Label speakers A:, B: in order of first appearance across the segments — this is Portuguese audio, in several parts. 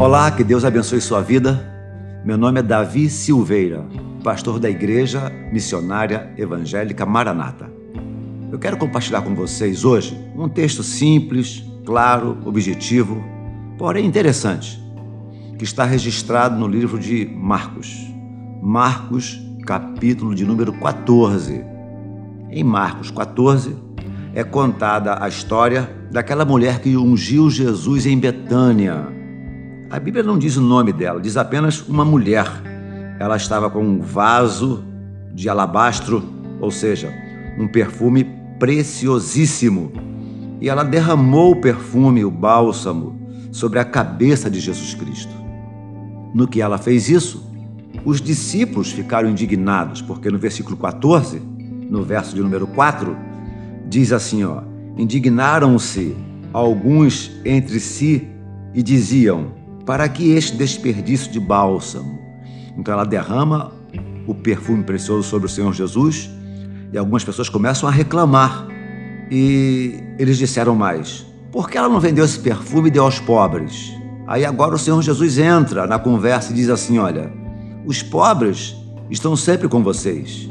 A: Olá, que Deus abençoe sua vida. Meu nome é Davi Silveira, pastor da Igreja Missionária Evangélica Maranata. Eu quero compartilhar com vocês hoje um texto simples, claro, objetivo, porém interessante, que está registrado no livro de Marcos. Marcos, capítulo de número 14. Em Marcos 14 é contada a história daquela mulher que ungiu Jesus em Betânia a Bíblia não diz o nome dela, diz apenas uma mulher. Ela estava com um vaso de alabastro, ou seja, um perfume preciosíssimo. E ela derramou o perfume, o bálsamo, sobre a cabeça de Jesus Cristo. No que ela fez isso, os discípulos ficaram indignados, porque no versículo 14, no verso de número 4, diz assim, ó: Indignaram-se alguns entre si e diziam: para que este desperdício de bálsamo. Então ela derrama o perfume precioso sobre o Senhor Jesus e algumas pessoas começam a reclamar. E eles disseram mais: por que ela não vendeu esse perfume e deu aos pobres? Aí agora o Senhor Jesus entra na conversa e diz assim: olha, os pobres estão sempre com vocês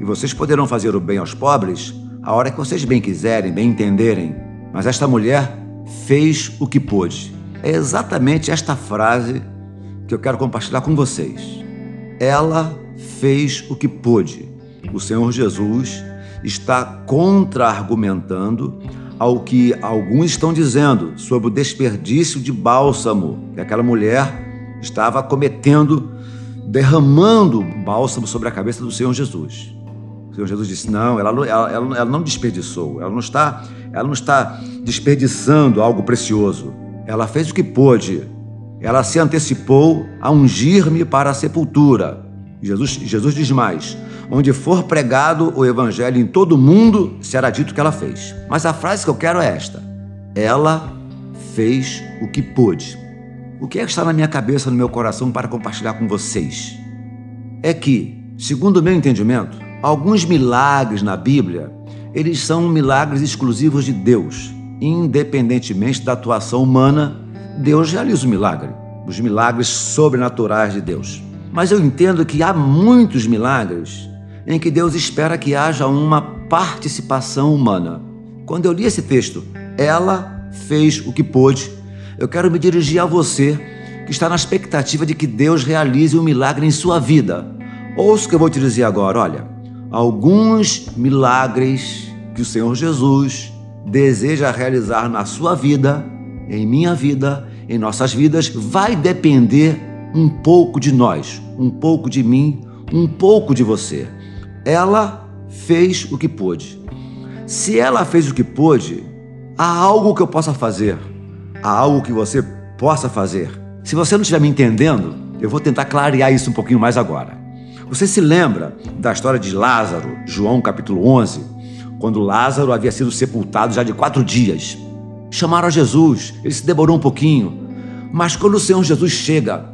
A: e vocês poderão fazer o bem aos pobres a hora que vocês bem quiserem, bem entenderem. Mas esta mulher fez o que pôde. É exatamente esta frase que eu quero compartilhar com vocês. Ela fez o que pôde. O Senhor Jesus está contra-argumentando ao que alguns estão dizendo sobre o desperdício de bálsamo que aquela mulher estava cometendo, derramando bálsamo sobre a cabeça do Senhor Jesus. O Senhor Jesus disse: não, ela, ela, ela, não desperdiçou, ela não, está, ela não está desperdiçando algo precioso. Ela fez o que pôde. Ela se antecipou a ungir-me para a sepultura. Jesus, Jesus diz mais: onde for pregado o evangelho em todo o mundo, será dito que ela fez. Mas a frase que eu quero é esta: ela fez o que pôde. O que é que está na minha cabeça, no meu coração para compartilhar com vocês? É que, segundo o meu entendimento, alguns milagres na Bíblia, eles são milagres exclusivos de Deus independentemente da atuação humana, Deus realiza o milagre, os milagres sobrenaturais de Deus. Mas eu entendo que há muitos milagres em que Deus espera que haja uma participação humana. Quando eu li esse texto, ela fez o que pôde. Eu quero me dirigir a você que está na expectativa de que Deus realize um milagre em sua vida. Ouça o que eu vou te dizer agora. Olha, alguns milagres que o Senhor Jesus deseja realizar na sua vida, em minha vida, em nossas vidas, vai depender um pouco de nós, um pouco de mim, um pouco de você. Ela fez o que pôde. Se ela fez o que pôde, há algo que eu possa fazer, há algo que você possa fazer. Se você não estiver me entendendo, eu vou tentar clarear isso um pouquinho mais agora. Você se lembra da história de Lázaro, João capítulo 11? Quando Lázaro havia sido sepultado já de quatro dias. Chamaram a Jesus, ele se demorou um pouquinho, mas quando o Senhor Jesus chega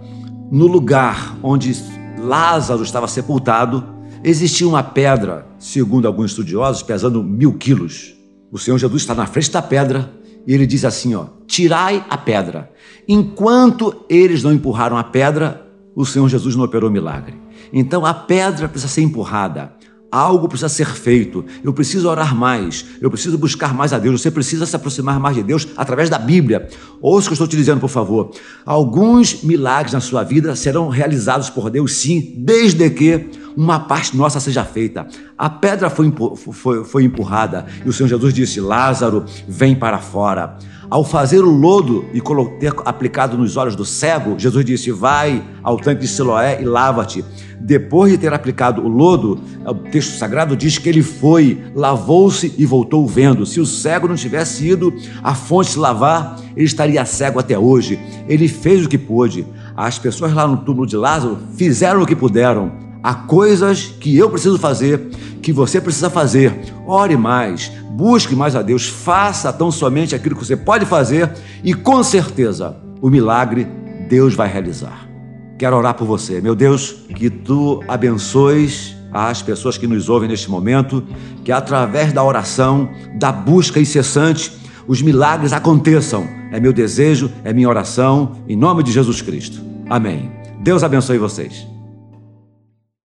A: no lugar onde Lázaro estava sepultado, existia uma pedra, segundo alguns estudiosos, pesando mil quilos. O Senhor Jesus está na frente da pedra e ele diz assim: ó, tirai a pedra. Enquanto eles não empurraram a pedra, o Senhor Jesus não operou milagre. Então a pedra precisa ser empurrada. Algo precisa ser feito. Eu preciso orar mais. Eu preciso buscar mais a Deus. Você precisa se aproximar mais de Deus através da Bíblia. Ouça o que eu estou te dizendo, por favor. Alguns milagres na sua vida serão realizados por Deus, sim, desde que uma parte nossa seja feita. A pedra foi, foi, foi empurrada e o Senhor Jesus disse: Lázaro, vem para fora. Ao fazer o lodo e ter aplicado nos olhos do cego, Jesus disse: Vai ao tanque de Siloé e lava-te. Depois de ter aplicado o lodo, o texto sagrado diz que ele foi, lavou-se e voltou vendo. Se o cego não tivesse ido à fonte se lavar, ele estaria cego até hoje. Ele fez o que pôde. As pessoas lá no túmulo de Lázaro fizeram o que puderam. Há coisas que eu preciso fazer, que você precisa fazer. Ore mais, busque mais a Deus, faça tão somente aquilo que você pode fazer e com certeza o milagre Deus vai realizar. Quero orar por você. Meu Deus, que tu abençoes as pessoas que nos ouvem neste momento, que através da oração, da busca incessante, os milagres aconteçam é meu desejo, é minha oração, em nome de Jesus Cristo. Amém. Deus abençoe vocês.